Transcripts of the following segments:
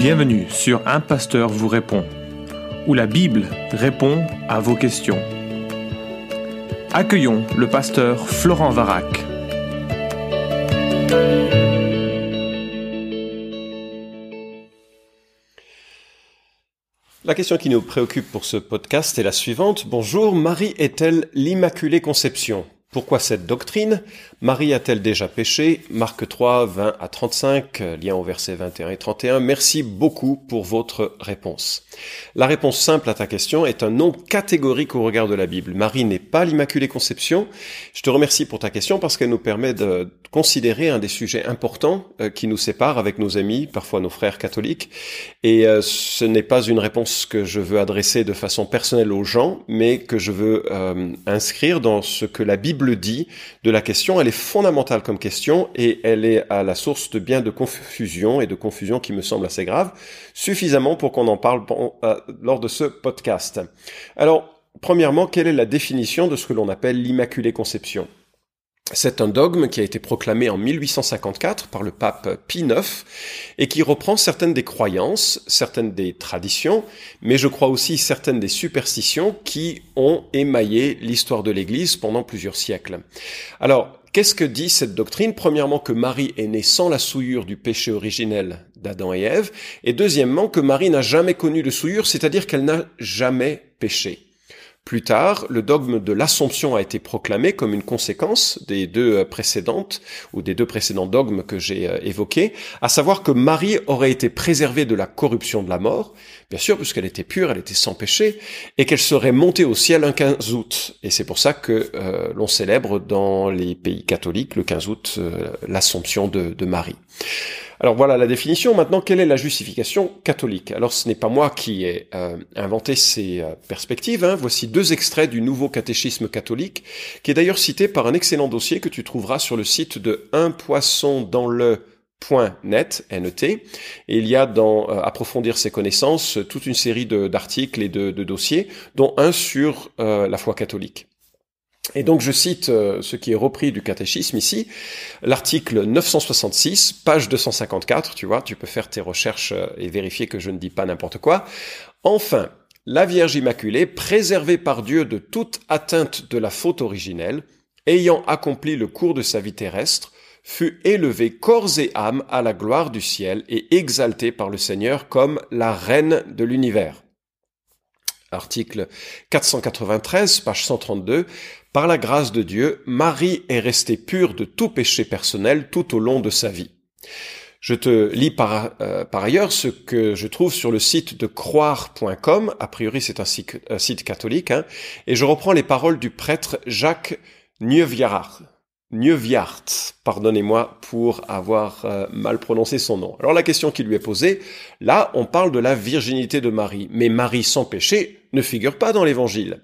Bienvenue sur Un Pasteur vous répond, où la Bible répond à vos questions. Accueillons le pasteur Florent Varac. La question qui nous préoccupe pour ce podcast est la suivante. Bonjour, Marie est-elle l'Immaculée Conception? Pourquoi cette doctrine? Marie a-t-elle déjà péché? Marc 3, 20 à 35, lien au verset 21 et 31. Merci beaucoup pour votre réponse. La réponse simple à ta question est un non catégorique au regard de la Bible. Marie n'est pas l'Immaculée Conception. Je te remercie pour ta question parce qu'elle nous permet de considérer un des sujets importants euh, qui nous séparent avec nos amis, parfois nos frères catholiques. Et euh, ce n'est pas une réponse que je veux adresser de façon personnelle aux gens, mais que je veux euh, inscrire dans ce que la Bible dit de la question. Fondamentale comme question et elle est à la source de bien de confusion et de confusion qui me semble assez grave, suffisamment pour qu'on en parle euh, lors de ce podcast. Alors, premièrement, quelle est la définition de ce que l'on appelle l'Immaculée Conception? C'est un dogme qui a été proclamé en 1854 par le pape Pie IX et qui reprend certaines des croyances, certaines des traditions, mais je crois aussi certaines des superstitions qui ont émaillé l'histoire de l'Église pendant plusieurs siècles. Alors, qu'est-ce que dit cette doctrine? Premièrement, que Marie est née sans la souillure du péché originel d'Adam et Ève, et deuxièmement, que Marie n'a jamais connu de souillure, c'est-à-dire qu'elle n'a jamais péché. Plus tard, le dogme de l'Assomption a été proclamé comme une conséquence des deux euh, précédentes, ou des deux précédents dogmes que j'ai euh, évoqués, à savoir que Marie aurait été préservée de la corruption de la mort, bien sûr, puisqu'elle était pure, elle était sans péché, et qu'elle serait montée au ciel un 15 août. Et c'est pour ça que euh, l'on célèbre dans les pays catholiques le 15 août l'Assomption de, Marie. Alors voilà la définition. Maintenant, quelle est la justification catholique? Alors ce n'est pas moi qui ai euh, inventé ces euh, perspectives. Hein. Voici deux extraits du nouveau catéchisme catholique, qui est d'ailleurs cité par un excellent dossier que tu trouveras sur le site de un poisson dans le .net, NET, et il y a dans euh, approfondir ses connaissances toute une série d'articles et de, dossiers, dont un sur la foi catholique. Et donc je cite euh, ce qui est repris du catéchisme ici, l'article 966, page 254, tu vois, tu peux faire tes recherches euh, et vérifier que je ne dis pas n'importe quoi. Enfin, la Vierge Immaculée, préservée par Dieu de toute atteinte de la faute originelle, ayant accompli le cours de sa vie terrestre, fut élevée corps et âme à la gloire du ciel et exaltée par le Seigneur comme la reine de l'univers. Article 493, page 132, par la grâce de Dieu, Marie est restée pure de tout péché personnel tout au long de sa vie. Je te lis par, euh, ailleurs ce que je trouve sur le site de croire.com, a priori c'est un, site, catholique, hein, et je reprends les paroles du prêtre Jacques Nieuwjaart. Nieuwjaart, pardonnez-moi pour avoir euh, mal prononcé son nom. Alors la question qui lui est posée, là on parle de la virginité de Marie, mais Marie sans péché ne figure pas dans l'évangile.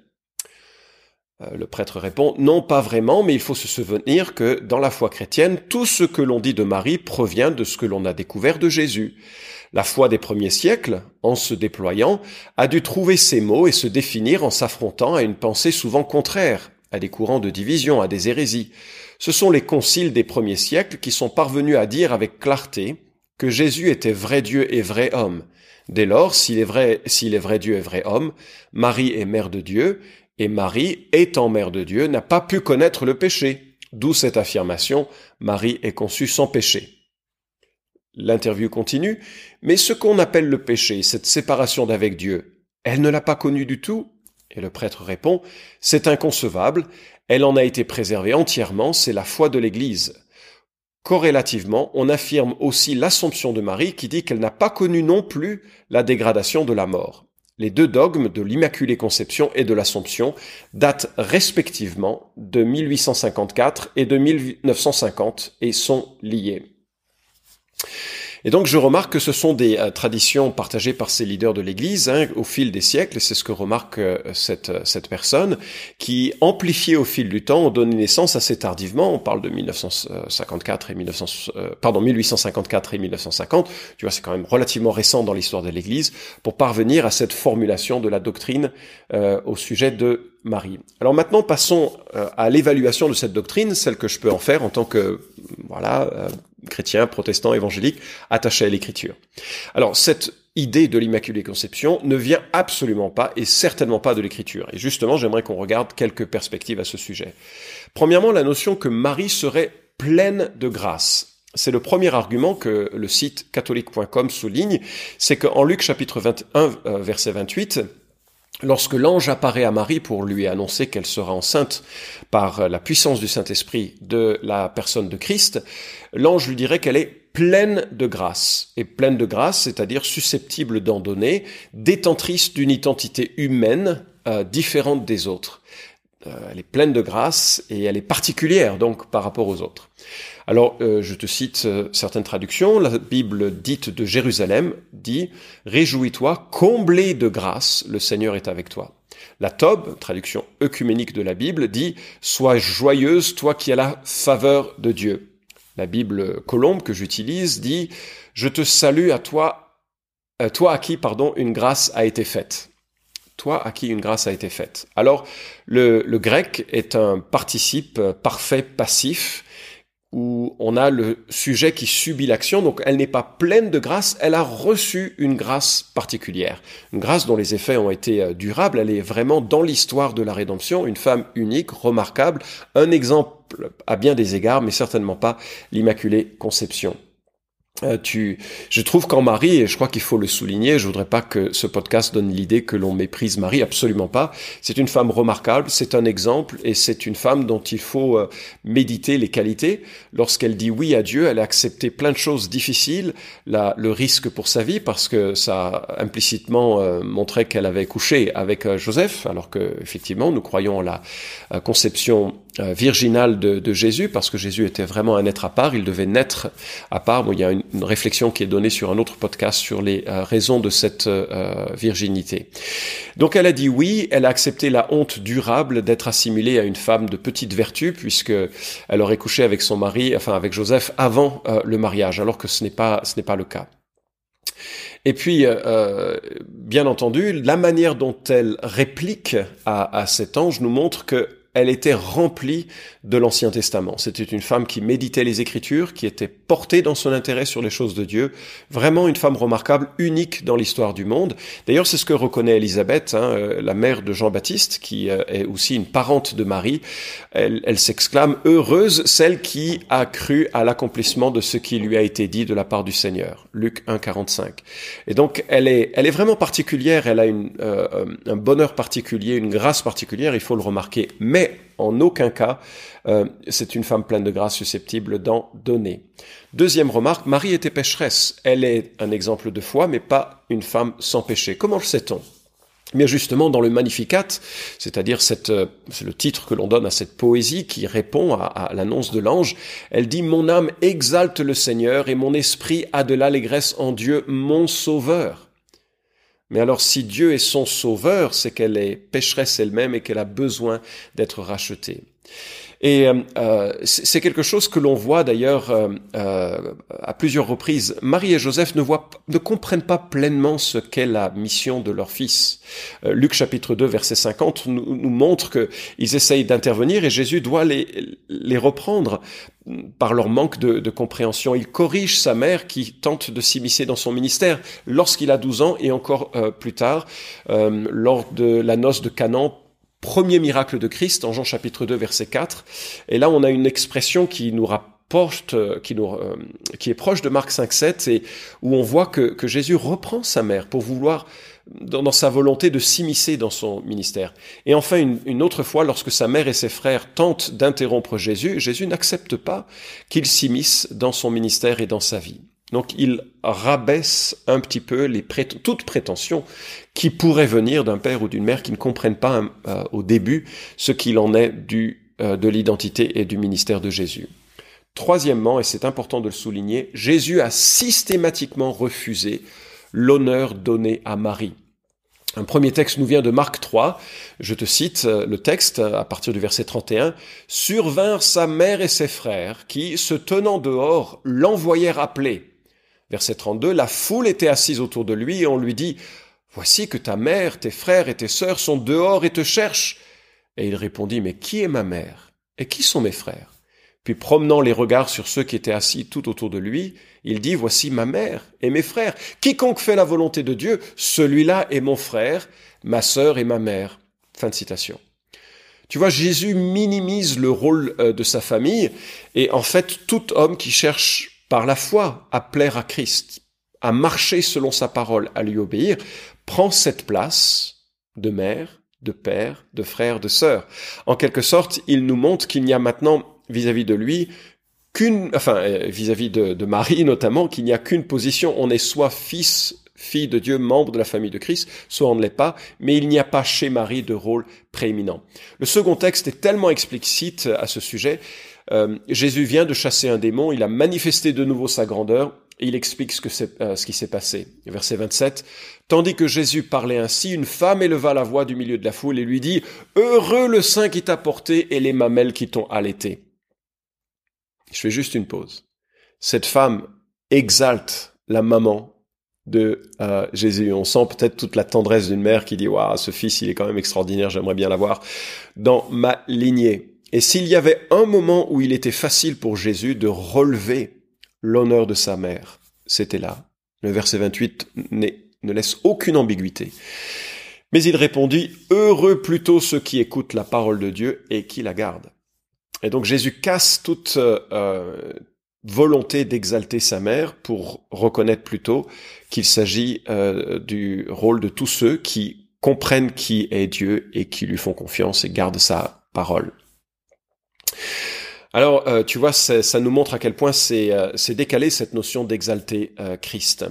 Euh, le prêtre répond Non, pas vraiment, mais il faut se souvenir que dans la foi chrétienne, tout ce que l'on dit de Marie provient de ce que l'on a découvert de Jésus. La foi des premiers siècles, en se déployant, a dû trouver ses mots et se définir en s'affrontant à une pensée souvent contraire, à des courants de division, à des hérésies. Ce sont les conciles des premiers siècles qui sont parvenus à dire avec clarté que Jésus était vrai Dieu et vrai homme. Dès lors, s'il est vrai, s'il est vrai Dieu et vrai homme, Marie est mère de Dieu, et Marie, étant mère de Dieu, n'a pas pu connaître le péché. D'où cette affirmation, Marie est conçue sans péché. L'interview continue, mais ce qu'on appelle le péché, cette séparation d'avec Dieu, elle ne l'a pas connu du tout? Et le prêtre répond, c'est inconcevable, elle en a été préservée entièrement, c'est la foi de l'Église. Corrélativement, on affirme aussi l'Assomption de Marie qui dit qu'elle n'a pas connu non plus la dégradation de la mort. Les deux dogmes de l'Immaculée Conception et de l'Assomption datent respectivement de 1854 et de 1950 et sont liés. Et donc je remarque que ce sont des euh, traditions partagées par ces leaders de l'Église hein, au fil des siècles, et c'est ce que remarque euh, cette, euh, cette personne, qui, amplifiées au fil du temps, ont donné naissance assez tardivement, on parle de 1954 et 1900, pardon, 1854 et 1950, tu vois, c'est quand même relativement récent dans l'histoire de l'Église, pour parvenir à cette formulation de la doctrine au sujet de Alors maintenant, passons à l'évaluation de cette doctrine, celle que je peux en faire en tant que voilà chrétiens, protestants, évangéliques, attachés à l'écriture. Alors cette idée de l'Immaculée Conception ne vient absolument pas et certainement pas de l'écriture. Et justement, j'aimerais qu'on regarde quelques perspectives à ce sujet. Premièrement, la notion que Marie serait pleine de grâce. C'est le premier argument que le site catholique.com souligne, c'est qu'en Luc chapitre 21, euh, verset 28, lorsque l'ange apparaît à Marie pour lui annoncer qu'elle sera enceinte par la puissance du Saint-Esprit de la personne de Christ, l'ange lui dirait qu'elle est pleine de grâce. Et pleine de grâce, c'est-à-dire susceptible d'en donner, détentrice d'une identité humaine euh, différente des autres. Euh, elle est pleine de grâce et elle est particulière donc par rapport aux autres. Alors, euh, je te cite euh, certaines traductions. La Bible dite de Jérusalem dit « Réjouis-toi, comblé de grâce, le Seigneur est avec toi ». La Tob, traduction œcuménique de la Bible, dit « Sois joyeuse, toi qui as la faveur de Dieu ». La Bible colombe que j'utilise dit « Je te salue à toi, toi à qui, pardon, une grâce a été faite » toi à qui une grâce a été faite. Alors, le, le grec est un participe parfait passif où on a le sujet qui subit l'action, donc elle n'est pas pleine de grâce, elle a reçu une grâce particulière. Une grâce dont les effets ont été euh, durables, elle est vraiment dans l'histoire de la rédemption, une femme unique, remarquable, un exemple à bien des égards, mais certainement pas l'Immaculée Conception. Euh, tu, je trouve qu'en Marie, et je crois qu'il faut le souligner, je voudrais pas que ce podcast donne l'idée que l'on méprise Marie, absolument pas. C'est une femme remarquable, c'est un exemple, et c'est une femme dont il faut euh, méditer les qualités. Lorsqu'elle dit oui à Dieu, elle a accepté plein de choses difficiles, le risque pour sa vie, parce que ça implicitement euh, montrait qu'elle avait couché avec Joseph, alors que effectivement nous croyons en la conception virginale de, Jésus, parce que Jésus était vraiment un être à part, il devait naître à part. Bon, il y a une, réflexion qui est donnée sur un autre podcast sur les euh, raisons de cette euh, virginité. Donc elle a dit oui, elle a accepté la honte durable d'être assimilée à une femme de petite vertu puisque elle aurait couché avec son mari, enfin avec Joseph avant euh, le mariage, alors que ce n'est pas ce n'est pas le cas. Et puis, euh, bien entendu, la manière dont elle réplique à cet ange nous montre que elle était remplie de l'Ancien Testament. C'était une femme qui méditait les Écritures, qui était portée dans son intérêt sur les choses de Dieu. Vraiment une femme remarquable, unique dans l'histoire du monde. D'ailleurs, c'est ce que reconnaît Élisabeth, hein, euh, la mère de Jean-Baptiste, qui euh, est aussi une parente de Marie. Elle, s'exclame heureuse celle qui a cru à l'accomplissement de ce qui lui a été dit de la part du Seigneur. Luc 1, 45. Et donc, elle est, elle est vraiment particulière. Elle a euh, un bonheur particulier, une grâce particulière. Il faut le remarquer. Mais en aucun cas, euh, c'est une femme pleine de grâce susceptible d'en donner. Deuxième remarque, Marie était pécheresse. Elle est un exemple de foi, mais pas une femme sans péché. Comment le sait-on? Mais justement, dans le Magnificat, c'est-à-dire euh, c'est le titre que l'on donne à cette poésie qui répond à l'annonce de l'ange, elle dit Mon âme exalte le Seigneur et mon esprit a de l'allégresse en Dieu, mon Sauveur. Mais alors si Dieu est son sauveur, c'est qu'elle est pécheresse elle-même et qu'elle a besoin d'être rachetée. Et euh, euh c'est quelque chose que l'on voit d'ailleurs euh, euh, à plusieurs reprises. Marie et Joseph ne, voient, ne comprennent pas pleinement ce qu'est la mission de leur fils. Euh, Luc chapitre 2 verset 50 nous, nous montre qu'ils essayent d'intervenir et Jésus doit les, les reprendre par leur manque de, de, compréhension. Il corrige sa mère qui tente de s'immiscer dans son ministère lorsqu'il a 12 ans et encore plus tard, lors de la noce de Canaan premier miracle de Christ en Jean chapitre 2 verset 4. Et là, on a une expression qui nous rapporte, euh, qui, nous, euh, qui est proche de Marc 5, 7 et où on voit que, que Jésus reprend sa mère pour vouloir dans, sa volonté de s'immiscer dans son ministère. Et enfin, une, une, autre fois, lorsque sa mère et ses frères tentent d'interrompre Jésus, Jésus n'accepte pas qu'il s'immisce dans son ministère et dans sa vie. Donc il rabaisse un petit peu les toutes prétentions qui pourraient venir d'un père ou d'une mère qui ne comprennent pas euh, au début ce qu'il en est du, euh, de l'identité et du ministère de Jésus. Troisièmement, et c'est important de le souligner, Jésus a systématiquement refusé l'honneur donné à Marie. Un premier texte nous vient de Marc 3. Je te cite euh, le texte à partir du verset 31. Survinrent sa mère et ses frères qui, se tenant dehors, l'envoyèrent appeler. Verset 32, la foule était assise autour de lui et on lui dit, Voici que ta mère, tes frères et tes sœurs sont dehors et te cherchent. Et il répondit, Mais qui est ma mère? Et qui sont mes frères? Puis promenant les regards sur ceux qui étaient assis tout autour de lui, il dit, Voici ma mère et mes frères. Quiconque fait la volonté de Dieu, celui-là est mon frère, ma sœur et ma mère. Fin de citation. Tu vois, Jésus minimise le rôle euh, de sa famille, et en fait, tout homme qui cherche par la foi à plaire à Christ, à marcher selon sa parole, à lui obéir, prend cette place de mère, de père, de frère, de sœur. En quelque sorte, il nous montre qu'il n'y a maintenant vis-à-vis de lui qu'une, enfin euh, vis-à-vis de, Marie notamment, qu'il n'y a qu'une position. On est soit fils, fille de Dieu, membre de la famille de Christ, soit on ne l'est pas, mais il n'y a pas chez Marie de rôle prééminent. Le second texte est tellement explicite à ce sujet. Euh, Jésus vient de chasser un démon, il a manifesté de nouveau sa grandeur, il explique ce, que euh, qui s'est passé. Verset 27. Tandis que Jésus parlait ainsi, une femme éleva la voix du milieu de la foule et lui dit, Heureux le sein qui t'a porté et les mamelles qui t'ont allaité. Je fais juste une pause. Cette femme exalte la maman de euh, Jésus. On sent peut-être toute la tendresse d'une mère qui dit, Waouh, ce fils, il est quand même extraordinaire, j'aimerais bien l'avoir dans ma lignée. Et s'il y avait un moment où il était facile pour Jésus de relever l'honneur de sa mère. C'était là. Le verset 28 ne laisse aucune ambiguïté. Mais il répondit, Heureux plutôt ceux qui écoutent la parole de Dieu et qui la gardent. Et donc Jésus casse toute euh, volonté d'exalter sa mère pour reconnaître plutôt qu'il s'agit euh, du rôle de tous ceux qui comprennent qui est Dieu et qui lui font confiance et gardent sa parole. Alors, euh, tu vois, ça nous montre à quel point c'est euh, décalé cette notion d'exalter euh, Christ.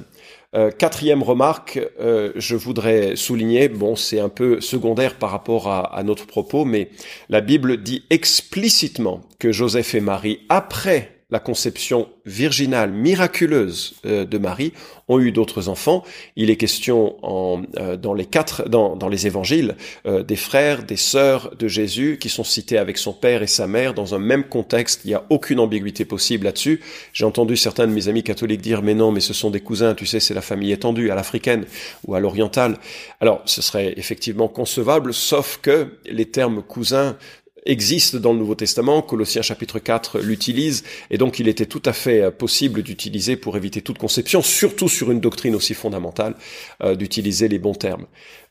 quatrième remarque, je voudrais souligner, bon, c'est un peu secondaire par rapport à, notre propos, mais la Bible dit explicitement que Joseph et Marie, après la conception virginale, miraculeuse euh, de Marie, ont eu d'autres enfants. Il est question en, euh, dans les quatre, dans, dans les évangiles, euh, des frères, des sœurs de Jésus qui sont cités avec son père et sa mère dans un même contexte. Il n'y a aucune ambiguïté possible là-dessus. J'ai entendu certains de mes amis catholiques dire, mais non, mais ce sont des cousins, tu sais, c'est la famille étendue, à l'africaine ou à l'orientale. Alors, ce serait effectivement concevable, sauf que les termes cousins existe dans le Nouveau Testament, Colossiens chapitre 4 l'utilise, et donc il était tout à fait euh, possible d'utiliser pour éviter toute conception, surtout sur une doctrine aussi fondamentale, euh, d'utiliser les bons termes.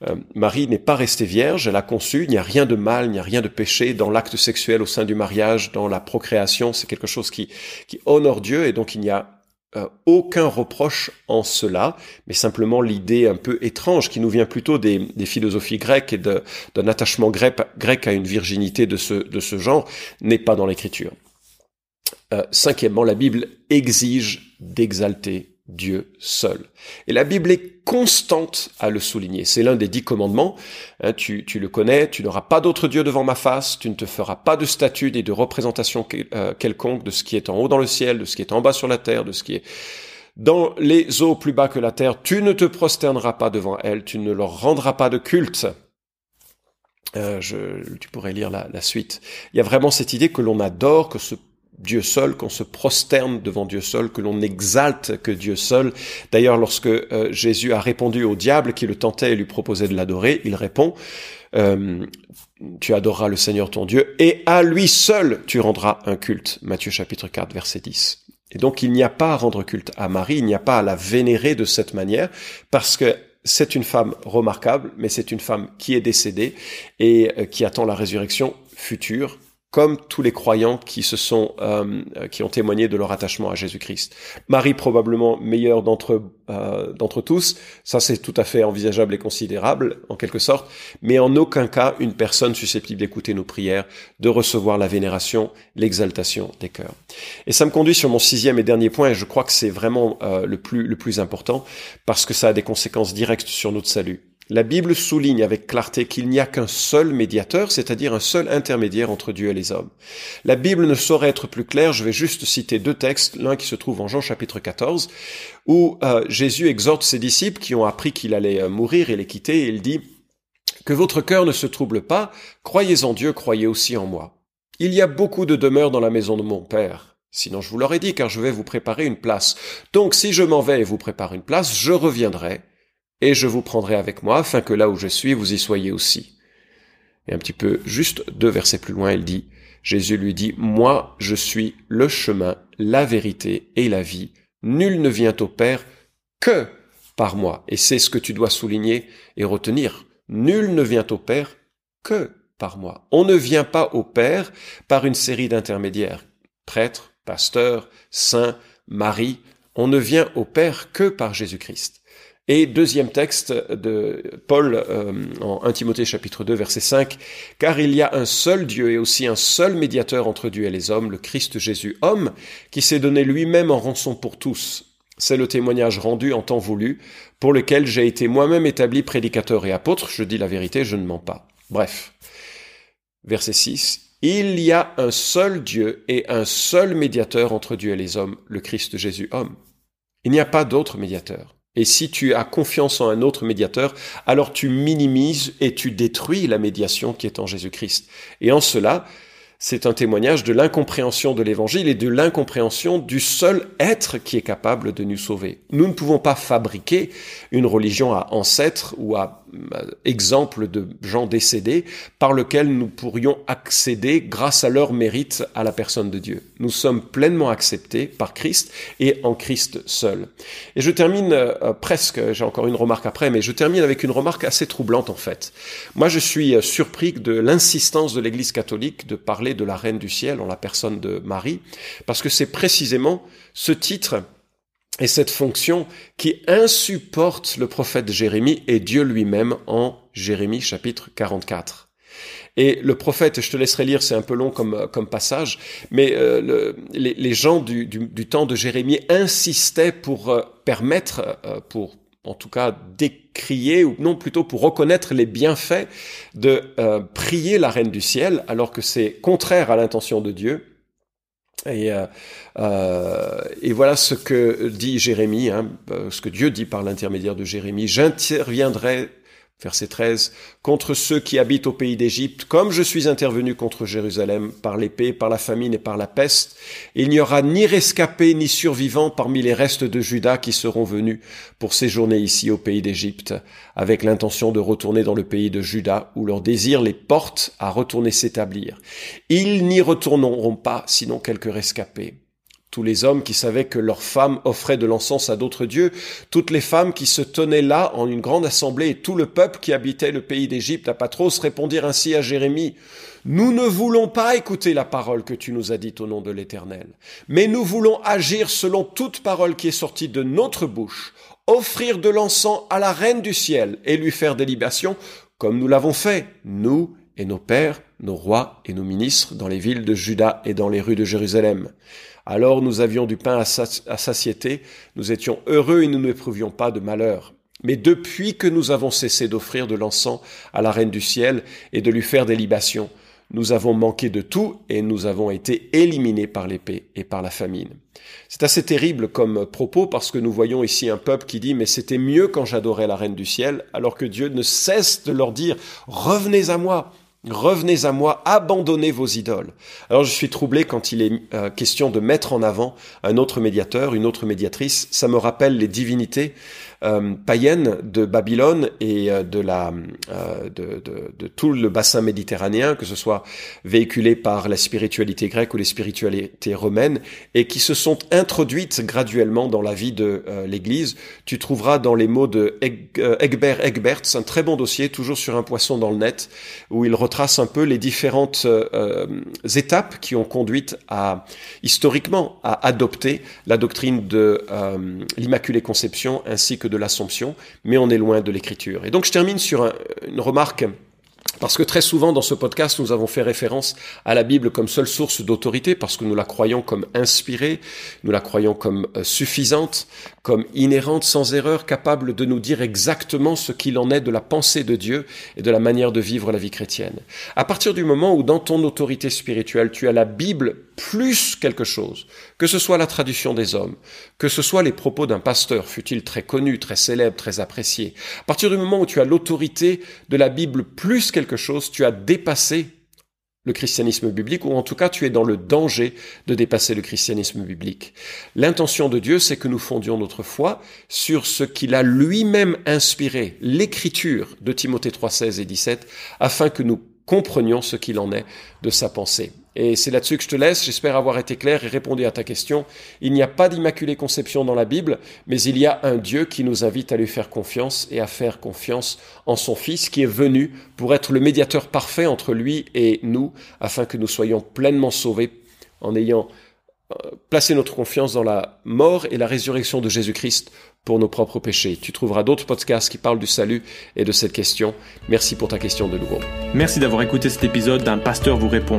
Euh, Marie n'est pas restée vierge, elle a conçu, il n'y a rien de mal, il n'y a rien de péché dans l'acte sexuel au sein du mariage, dans la procréation, c'est quelque chose qui, qui honore Dieu, et donc il n'y a aucun reproche en cela, mais simplement l'idée un peu étrange qui nous vient plutôt des, philosophies grecques et d'un attachement grec, grec, à une virginité de ce, de ce genre n'est pas dans l'écriture. Euh, cinquièmement, la Bible exige d'exalter Dieu seul. Et la Bible est constante à le souligner. C'est l'un des dix commandements. Hein, tu, tu, le connais, tu n'auras pas d'autre Dieu devant ma face, tu ne te feras pas de statue et de représentation euh, quelconque de ce qui est en haut dans le ciel, de ce qui est en bas sur la terre, de ce qui est dans les eaux plus bas que la terre. Tu ne te prosterneras pas devant elles, tu ne leur rendras pas de culte. Euh, je, tu pourrais lire la, la suite. Il y a vraiment cette idée que l'on adore, que ce Dieu seul, qu'on se prosterne devant Dieu seul, que l'on exalte que Dieu seul. D'ailleurs, lorsque euh, Jésus a répondu au diable qui le tentait et lui proposait de l'adorer, il répond, euh, tu adoreras le Seigneur ton Dieu, et à lui seul tu rendras un culte. Matthieu chapitre 4, verset 10. Et donc il n'y a pas à rendre culte à Marie, il n'y a pas à la vénérer de cette manière, parce que c'est une femme remarquable, mais c'est une femme qui est décédée et euh, qui attend la résurrection future comme tous les croyants qui se sont, euh, qui ont témoigné de leur attachement à Jésus-Christ. Marie probablement meilleure d'entre euh, d'entre tous, ça c'est tout à fait envisageable et considérable en quelque sorte, mais en aucun cas une personne susceptible d'écouter nos prières, de recevoir la vénération, l'exaltation des cœurs. Et ça me conduit sur mon sixième et dernier point, et je crois que c'est vraiment euh, le plus le plus important parce que ça a des conséquences directes sur notre salut. La Bible souligne avec clarté qu'il n'y a qu'un seul médiateur, c'est-à-dire un seul intermédiaire entre Dieu et les hommes. La Bible ne saurait être plus claire, je vais juste citer deux textes, l'un qui se trouve en Jean chapitre 14, où euh, Jésus exhorte ses disciples qui ont appris qu'il allait euh, mourir et les quitter, et il dit Que votre cœur ne se trouble pas, croyez en Dieu, croyez aussi en moi. Il y a beaucoup de demeures dans la maison de mon Père. Sinon je vous l'aurais dit, car je vais vous préparer une place. Donc si je m'en vais et vous prépare une place, je reviendrai et je vous prendrai avec moi, afin que là où je suis, vous y soyez aussi. Et un petit peu juste deux versets plus loin, il dit, Jésus lui dit, Moi, je suis le chemin, la vérité et la vie. Nul ne vient au Père que par moi. Et c'est ce que tu dois souligner et retenir. Nul ne vient au Père que par moi. On ne vient pas au Père par une série d'intermédiaires. Prêtres, pasteurs, saints, Marie. On ne vient au Père que par Jésus-Christ. Et deuxième texte de Paul euh, en 1 Timothée chapitre 2 verset 5, car il y a un seul Dieu et aussi un seul médiateur entre Dieu et les hommes, le Christ Jésus, homme, qui s'est donné lui-même en rançon pour tous. C'est le témoignage rendu en temps voulu, pour lequel j'ai été moi-même établi prédicateur et apôtre, je dis la vérité, je ne mens pas. Bref. Verset 6. Il y a un seul Dieu et un seul médiateur entre Dieu et les hommes, le Christ Jésus homme. Il n'y a pas d'autre médiateur. Et si tu as confiance en un autre médiateur, alors tu minimises et tu détruis la médiation qui est en Jésus-Christ. Et en cela, c'est un témoignage de l'incompréhension de l'évangile et de l'incompréhension du seul être qui est capable de nous sauver. Nous ne pouvons pas fabriquer une religion à ancêtre ou à euh, exemple de gens décédés par lequel nous pourrions accéder grâce à leur mérite à la personne de Dieu. Nous sommes pleinement acceptés par Christ et en Christ seul. Et je termine euh, presque, j'ai encore une remarque après, mais je termine avec une remarque assez troublante en fait. Moi je suis euh, surpris de l'insistance de l'Église catholique de parler de la Reine du ciel en la personne de Marie, parce que c'est précisément ce titre et cette fonction qui insupporte le prophète Jérémie et Dieu lui-même en Jérémie chapitre 44. Et le prophète, je te laisserai lire, c'est un peu long comme, comme passage, mais euh, le, les, gens du, du, du, temps de Jérémie insistaient pour euh, permettre, euh, pour en tout cas décrier, ou non plutôt pour reconnaître les bienfaits de prier la reine du ciel, alors que c'est contraire à l'intention de Dieu. Et, euh, euh, et, voilà ce que dit Jérémie, hein, euh, ce que Dieu dit par l'intermédiaire de Jérémie. J'interviendrai Verset 13, contre ceux qui habitent au pays d'Égypte, comme je suis intervenu contre Jérusalem par l'épée, par la famine et par la peste, il n'y aura ni rescapés ni survivants parmi les restes de Juda qui seront venus pour séjourner ici au pays d'Égypte, avec l'intention de retourner dans le pays de Juda, où leur désir les porte à retourner s'établir. Ils n'y retourneront pas, sinon quelques rescapés tous les hommes qui savaient que leurs femmes offraient de l'encens à d'autres dieux, toutes les femmes qui se tenaient là en une grande assemblée et tout le peuple qui habitait le pays d'Égypte à Patros répondirent ainsi à Jérémie, Nous ne voulons pas écouter la parole que tu nous as dite au nom de l'Éternel, mais nous voulons agir selon toute parole qui est sortie de notre bouche, offrir de l'encens à la reine du ciel et lui faire des libations, comme nous l'avons fait, nous et nos pères, nos rois et nos ministres dans les villes de Juda et dans les rues de Jérusalem. Alors nous avions du pain à, satiété, nous étions heureux et nous n'éprouvions pas de malheur. Mais depuis que nous avons cessé d'offrir de l'encens à la Reine du ciel et de lui faire des libations, nous avons manqué de tout et nous avons été éliminés par l'épée et par la famine. C'est assez terrible comme propos parce que nous voyons ici un peuple qui dit mais c'était mieux quand j'adorais la Reine du ciel alors que Dieu ne cesse de leur dire revenez à moi, Revenez à moi, abandonnez vos idoles. Alors je suis troublé quand il est euh, question de mettre en avant un autre médiateur, une autre médiatrice. Ça me rappelle les divinités euh, païennes de Babylone et euh, de, la, euh, de, de, de, tout le bassin méditerranéen, que ce soit véhiculé par la spiritualité grecque ou les spiritualités romaines, et qui se sont introduites graduellement dans la vie de l'Église. Tu trouveras dans les mots de Egbert Egberts un très bon dossier, toujours sur un poisson dans le net, où il retrace un peu les différentes étapes qui ont conduit à, historiquement, à adopter la doctrine de l'Immaculée Conception ainsi que de de l'Assomption, mais on est loin de l'écriture. Et donc je termine sur une remarque parce que très souvent dans ce podcast, nous avons fait référence à la Bible comme seule source d'autorité, parce que nous la croyons comme inspirée, nous la croyons comme euh, suffisante, comme inhérente, sans erreur, capable de nous dire exactement ce qu'il en est de la pensée de Dieu et de la manière de vivre la vie chrétienne. À partir du moment où dans ton autorité spirituelle, tu as la Bible plus quelque chose, que ce soit la tradition des hommes, que ce soit les propos d'un pasteur, fut-il très connu, très célèbre, très apprécié, à partir du moment où tu as l'autorité de la Bible plus quelque chose, tu as dépassé le christianisme biblique, ou en tout cas tu es dans le danger de dépasser le christianisme biblique. L'intention de Dieu, c'est que nous fondions notre foi sur ce qu'il a lui-même inspiré, l'écriture de Timothée 3, 16 et 17, afin que nous comprenions ce qu'il en est de sa pensée. Et c'est là-dessus que je te laisse. J'espère avoir été clair et répondu à ta question. Il n'y a pas d'immaculée conception dans la Bible, mais il y a un Dieu qui nous invite à lui faire confiance et à faire confiance en son Fils qui est venu pour être le médiateur parfait entre lui et nous, afin que nous soyons pleinement sauvés en ayant euh, placé notre confiance dans la mort et la résurrection de Jésus-Christ pour nos propres péchés. Tu trouveras d'autres podcasts qui parlent du salut et de cette question. Merci pour ta question de nouveau. Merci d'avoir écouté cet épisode d'un pasteur vous répond.